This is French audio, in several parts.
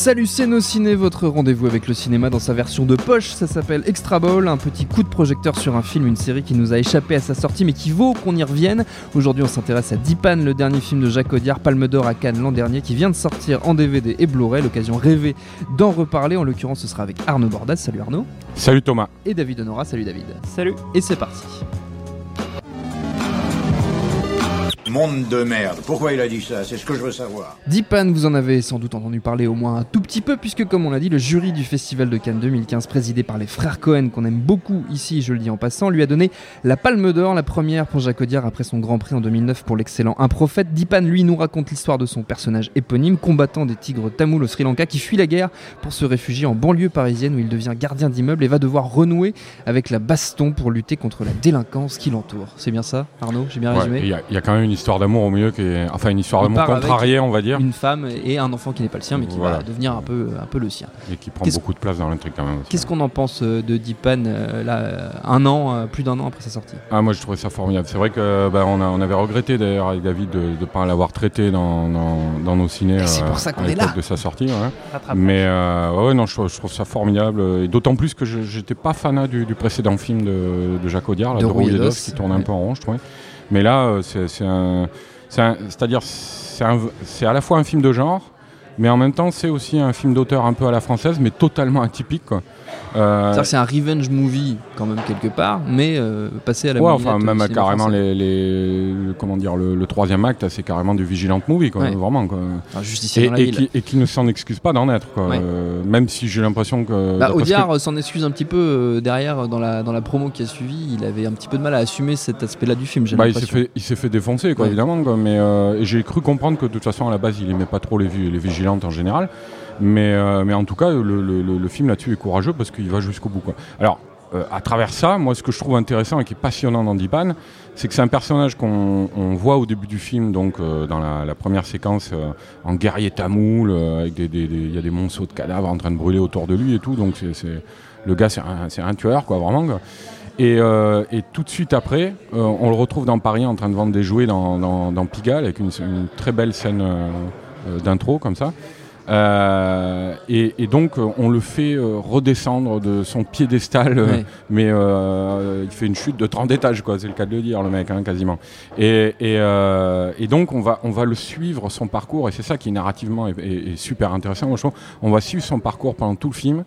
Salut, Ciné, votre rendez-vous avec le cinéma dans sa version de poche. Ça s'appelle Extra Ball, un petit coup de projecteur sur un film, une série qui nous a échappé à sa sortie mais qui vaut qu'on y revienne. Aujourd'hui, on s'intéresse à Dipan, le dernier film de Jacques Audiard, Palme d'Or à Cannes l'an dernier, qui vient de sortir en DVD et Blu-ray. L'occasion rêvée d'en reparler. En l'occurrence, ce sera avec Arnaud Bordas. Salut Arnaud. Salut Thomas. Et David Honora. Salut David. Salut. Et c'est parti. Monde de merde. Pourquoi il a dit ça? C'est ce que je veux savoir. Dipan, vous en avez sans doute entendu parler au moins un tout petit peu, puisque comme on l'a dit, le jury du Festival de Cannes 2015, présidé par les frères Cohen, qu'on aime beaucoup ici, je le dis en passant, lui a donné la Palme d'Or, la première pour Jacques Audiard après son Grand Prix en 2009 pour l'excellent Un Prophète. Dipan, lui, nous raconte l'histoire de son personnage éponyme, combattant des tigres tamouls au Sri Lanka, qui fuit la guerre pour se réfugier en banlieue parisienne où il devient gardien d'immeuble et va devoir renouer avec la baston pour lutter contre la délinquance qui l'entoure. C'est bien ça, Arnaud? J'ai bien Ouais, résumé? Il y, y a quand même une histoire d'amour au milieu qui est. Enfin, une histoire d'amour contrariée, on va dire, Une femme et un enfant qui n'est pas le sien, mais qui Voilà. va devenir un peu, un peu le sien. et qui prend Qu'est-ce- beaucoup de place dans l'intrigue quand même. Qu'est-ce qu'on en pense euh, de Dipan euh, là, euh, un an, plus d'un an après sa sortie? Ah, moi, je trouvais ça formidable. C'est vrai que bah, on, a- on avait regretté d'ailleurs avec David de ne pas l'avoir traité dans, dans, dans nos ciné Et c'est pour ça qu'on est là. de sa sortie. ouais. Mais euh, ouais, non, je, trouve- je trouve ça formidable. Et d'autant plus que je j'étais pas fanat du, du précédent film de, de Jacques Audiard, là, De de d'os, d'os, qui tourne un peu en rond, je trouvais. Mais là, euh, c'est c'est c'est un- C'est-à-dire, c'est c'est à la fois un film de genre, mais en même temps, c'est aussi un film d'auteur un peu à la française, mais totalement atypique. Quoi. Euh, c'est un revenge movie quand même quelque part, mais euh, passé à la Ouais, enfin, même carrément les, les- le- comment dire, le, le troisième acte, c'est carrément du Vigilant Movie, quoi, Ouais. vraiment. Quoi. Enfin, Et, dans la et ville. qui, et qui ne s'en excuse pas d'en être, quoi. Ouais. Euh, même si j'ai l'impression que. Bah, que- Audiard s'en excuse un petit peu derrière dans la, dans la promo qui a suivi. Il avait un petit peu de mal à assumer cet aspect-là du film. Bah, il s'est fait, il s'est fait défoncer, quoi, évidemment. Quoi, mais j'ai cru comprendre que de toute façon, à la base, il aimait pas trop les, les en général. Mais, euh, mais en tout cas, le, film là-dessus est courageux parce qu'il va jusqu'au bout. Quoi. Alors, euh, à travers ça, moi, ce que je trouve intéressant et qui est passionnant dans Dipan, c'est que c'est un personnage qu'on on voit au début du film, donc euh, dans la, première séquence, en guerrier tamoul, avec des, des- des- y a des monceaux de cadavres en train de brûler autour de lui et tout. Donc, c'est, le gars, c'est un, tueur, quoi, vraiment. Et, et tout de suite après, on le retrouve dans Paris en train de vendre des jouets dans, Pigalle avec une, très belle scène d'intro comme ça. Euh, et, et donc euh, on le fait euh, redescendre de son piédestal, euh, Ouais. mais euh, il fait une chute de 30 étages, quoi. C'est le cas de le dire, le mec, hein, quasiment. Et, et, euh, et donc on va, on va le suivre son parcours, et c'est ça qui narrativement est, est- est super intéressant. Moi, je trouve. On va suivre son parcours pendant tout le film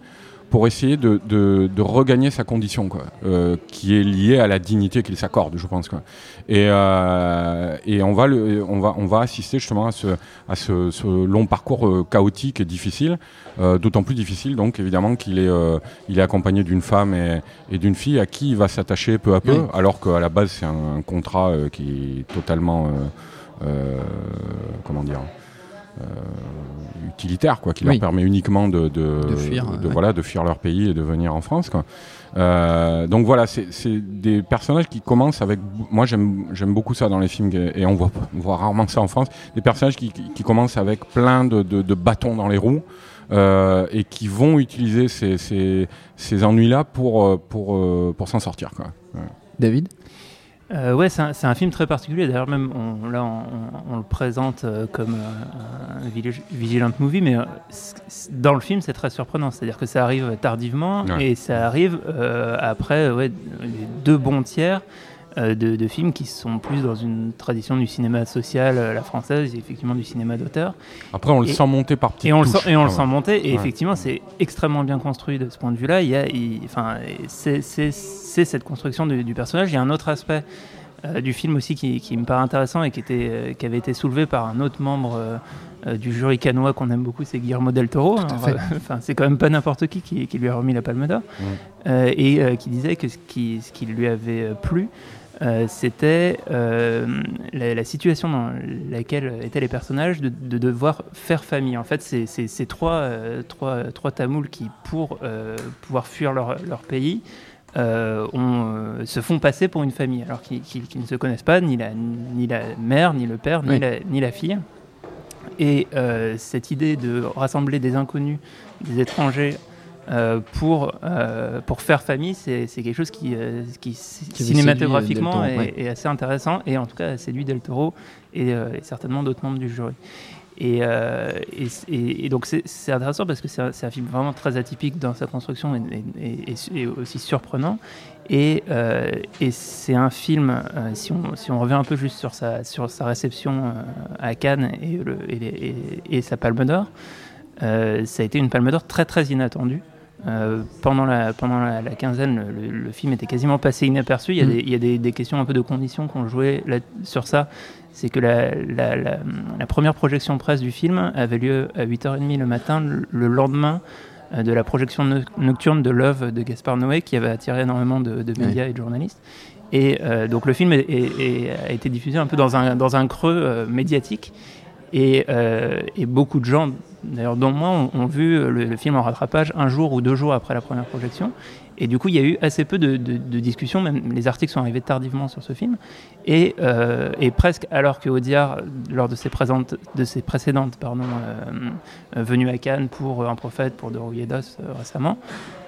pour essayer de, de- de regagner sa condition, quoi, euh, qui est liée à la dignité qu'il s'accorde, je pense. Quoi. Et, euh, et on, va le, on, va, on va assister justement à ce, à ce, ce long parcours euh, chaotique et difficile, euh, d'autant plus difficile donc évidemment qu'il est, euh, il est accompagné d'une femme et, et d'une fille à qui il va s'attacher peu à peu, Oui. alors qu'à la base c'est un, un contrat qui est totalement, euh, euh, comment dire, utilitaire, quoi, qui Oui. leur permet uniquement de, de, De fuir, de- ouais. voilà, de fuir leur pays et de venir en France. Quoi. Euh, donc voilà, c'est c'est des personnages qui commencent avec. Moi, j'aime j'aime beaucoup ça dans les films et on voit, on voit rarement ça en France. Des personnages qui, qui, qui commencent avec plein de, de, de bâtons dans les roues. euh, et qui vont utiliser ces, ces, ces ennuis-là pour, euh, pour, euh, pour s'en sortir. Quoi. Ouais. David? Euh, ouais, c'est un, film très particulier. D'ailleurs, même on, là, on, on- on le présente euh, comme euh, un vigilant movie, mais euh, dans le film, c'est très surprenant. C'est-à-dire que ça arrive tardivement Ouais. et ça arrive euh, après ouais, les deux bons tiers de, de films qui sont plus dans une tradition du cinéma social, euh, la française, et effectivement du cinéma d'auteur. Après, on le Et- sent monter par petites Et on le sent, et on le sent monter. Et Ouais. effectivement, c'est extrêmement bien construit de ce point de vue-là. Il y a, il- enfin, c'est, c'est, c'est cette construction du, du personnage. Il y a un autre aspect du film aussi qui, qui, me paraît intéressant et qui, était, qui avait été soulevé par un autre membre du jury canois qu'on aime beaucoup, c'est Guillermo del Toro. Enfin, c'est quand même pas n'importe qui, qui, lui a remis la Palme d'Or et qui disait que ce qui, ce qui lui avait plu, euh, c'était euh, la, situation dans laquelle étaient les personnages de, devoir faire famille. En fait, c'est trois, euh, trois, trois, Tamouls qui, pour pouvoir fuir leur, leur pays, se font passer pour une famille, alors qu'ils ne se connaissent pas, ni la, ni la mère, ni le père, ni, la, ni la fille. Et cette idée de rassembler des inconnus, des étrangers, euh, pour, euh, pour faire famille, c'est quelque chose qui, euh, qui, cinématographiquement est, assez intéressant et en tout cas séduit Del Toro et, certainement d'autres membres du jury. Et, et, donc c'est intéressant parce que c'est un, film vraiment très atypique dans sa construction et, aussi surprenant. Et, c'est un film, si, on, si on revient un peu juste sur sa, sur sa réception à Cannes et, le, et, sa Palme d'Or, ça a été une Palme d'Or très très inattendue. Euh, pendant la, pendant la, quinzaine, le, film était quasiment passé inaperçu. Il y a, mm. des, il y a des, des, questions un peu de conditions qu'on jouait là, sur ça. C'est que la, la, première projection presse du film avait lieu à 8h30 le matin, le, lendemain euh, de la projection nocturne de Love de Gaspard Noé, qui avait attiré énormément de, médias et de journalistes. Et euh, donc le film a été diffusé un peu dans un, dans un creux médiatique. Et, et, beaucoup de gens d'ailleurs dont moi, ont, vu le, film en rattrapage un jour ou deux jours après la première projection. Et du coup, il y a eu assez peu de, discussions, même les articles sont arrivés tardivement sur ce film. Et, euh, presque alors que Audiard, lors de ses, présentes, de ses précédentes pardon, euh, euh, venues à Cannes pour Un prophète, pour De Rouilledos récemment,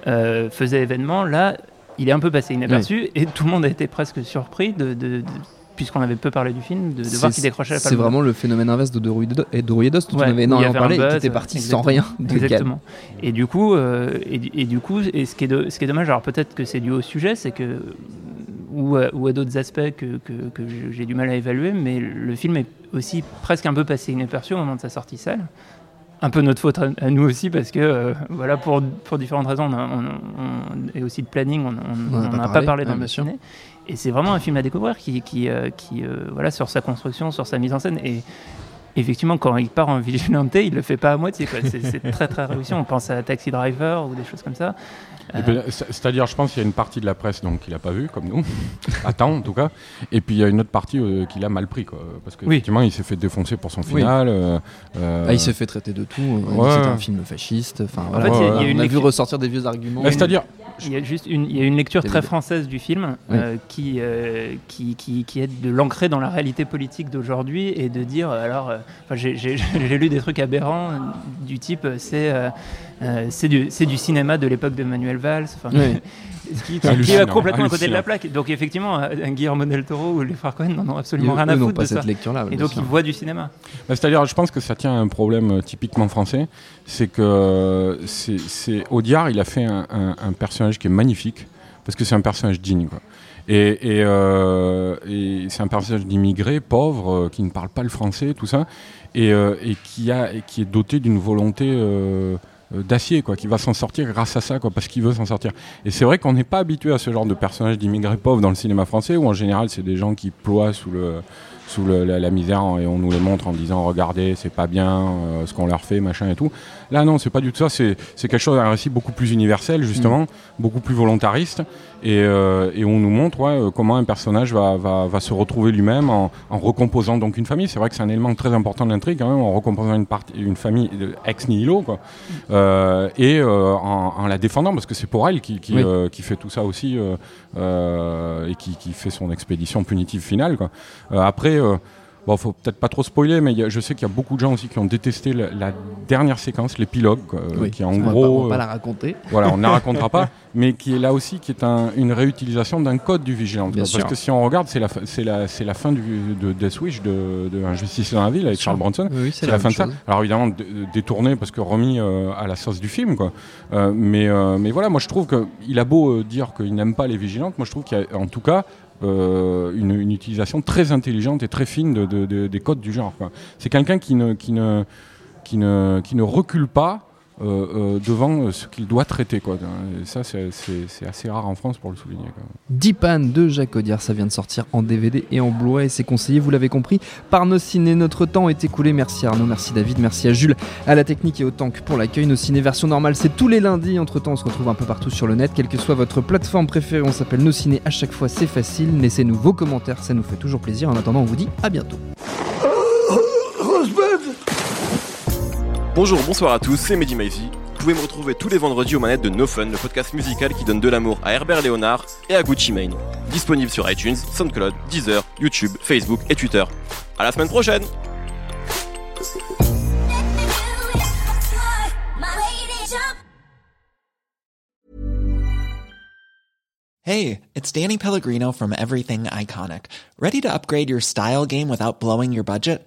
faisait événement, là, il est un peu passé inaperçu et tout le monde a été presque surpris de, puisqu'on avait peu parlé du film, de, voir qu'il décrochait la C'est vraiment le phénomène inverse de Dorouilledos, dont on avait énormément parlé, et qui était parti sans rien. exactement. Et du coup, euh, et, du coup, et ce qui est, ce qui est dommage, alors peut-être que c'est dû au sujet, c'est que ou à, ou à d'autres aspects que, que, que j'ai du mal à évaluer, mais le film est aussi presque un peu passé inaperçu au moment de sa sortie seule un peu notre faute à, nous aussi parce que euh, voilà pour, pour différentes raisons on, et aussi de planning on n'a pas, parlé, dans le ciné. Et c'est vraiment un film à découvrir qui, qui, euh, qui euh, voilà sur sa construction sur sa mise en scène. Et effectivement quand il part en vigilante il le fait pas à moitié c'est très très réussi on pense à Taxi Driver ou des choses comme ça euh, c'est-à-dire, je pense qu'il y a une partie de la presse donc qu'il n'a pas vu, comme nous, attend en tout cas, et puis il y a une autre partie euh, qu'il a mal pris, quoi, parce qu'effectivement, il s'est fait défoncer pour son final. Euh, ah, il s'est fait traiter de tout. C'était un film fasciste. Enfin, en fait, on a vu ressortir des vieux arguments. C'est-à-dire, il y a juste une, il y a une lecture très française du film qui, qui, qui, qui, est de l'ancrer dans la réalité politique d'aujourd'hui et de dire alors, j'ai lu des trucs aberrants du type c'est euh, du, du, cinéma de l'époque de Manuel Valls. qui, est complètement à côté de la plaque. Donc effectivement, un Guillermo del Toro ou les frères Cohen n'en ont absolument rien à foutre pas de cette ça. lecture-là. Et donc ils voient du cinéma. Bah, c'est-à-dire, je pense que ça tient à un problème euh, typiquement français, c'est que c'est Audiard, il a fait un, personnage qui est magnifique parce que c'est un personnage digne. Et, euh, et, c'est un personnage d'immigré, pauvre, qui ne parle pas le français, tout ça, et, et qui, a, et qui est doté d'une volonté euh, d'acier, quoi, qui va s'en sortir grâce à ça, quoi, parce qu'il veut s'en sortir. Et c'est vrai qu'on n'est pas habitué à ce genre de personnage d'immigrés pauvres dans le cinéma français, où en général c'est des gens qui ploient sous le sous la, misère et on nous les montre en disant regardez c'est pas bien euh, ce qu'on leur fait machin et tout. Là non c'est pas du tout ça. C'est quelque chose un récit beaucoup plus universel justement mm. beaucoup plus volontariste. Et, euh, et, on nous montre ouais, euh, comment un personnage va, va, va se retrouver lui-même en, en, recomposant donc une famille. C'est vrai que c'est un élément très important de l'intrigue quand même en recomposant une, partie, une famille ex nihilo quoi. Euh, et en, en, la défendant parce que c'est pour elle qui, qui, qui, fait tout ça aussi et qui, qui, fait son expédition punitive finale quoi. Après euh, bon, faut peut-être pas trop spoiler, mais je sais qu'il y a beaucoup de gens aussi qui ont détesté la, dernière séquence, l'épilogue, qui en gros. on va pas la raconter. Voilà, on ne la racontera pas, mais qui est là aussi qui est une réutilisation d'un code du Vigilante. parce que si on regarde, c'est la, la, la fin du, de Death Wish de, de Injustice dans la ville avec Charles Bronson. c'est la, fin de ça. Alors évidemment détourné parce que remis euh, à la sauce du film, quoi. Euh, mais, mais voilà, moi je trouve qu'il a beau dire qu'il n'aime pas les vigilantes, moi je trouve qu'il y a en tout cas euh, une, utilisation très intelligente et très fine de, des codes du genre. C'est quelqu'un qui ne, qui, ne, qui, ne, qui ne recule pas euh, euh, devant ce qu'il doit traiter. Quoi. Et ça, c'est assez rare en France pour le souligner. De Jacques Audiard, ça vient de sortir en DVD et en Blu-ray. C'est conseillé, vous l'avez compris, par nos ciné. Notre temps est écoulé. Merci Arnaud, merci David, merci à Jules, à la technique et au tank pour l'accueil. Nos ciné version normale, c'est tous les lundis. Entre temps, on se retrouve un peu partout sur le net. Quelle que soit votre plateforme préférée, on s'appelle Nos ciné. À chaque fois, c'est facile. Laissez-nous vos commentaires, ça nous fait toujours plaisir. En attendant, on vous dit à bientôt. Bonjour, bonsoir à tous, c'est Mehdi Maizy. Vous pouvez me retrouver tous les vendredis aux manettes de No Fun, le podcast musical qui donne de l'amour à Herbert Léonard et à Gucci Mane. Disponible sur iTunes, SoundCloud, Deezer, YouTube, Facebook et Twitter. À la semaine prochaine Hey, it's Danny Pellegrino from Everything Iconic. Ready to upgrade your style game without blowing your budget?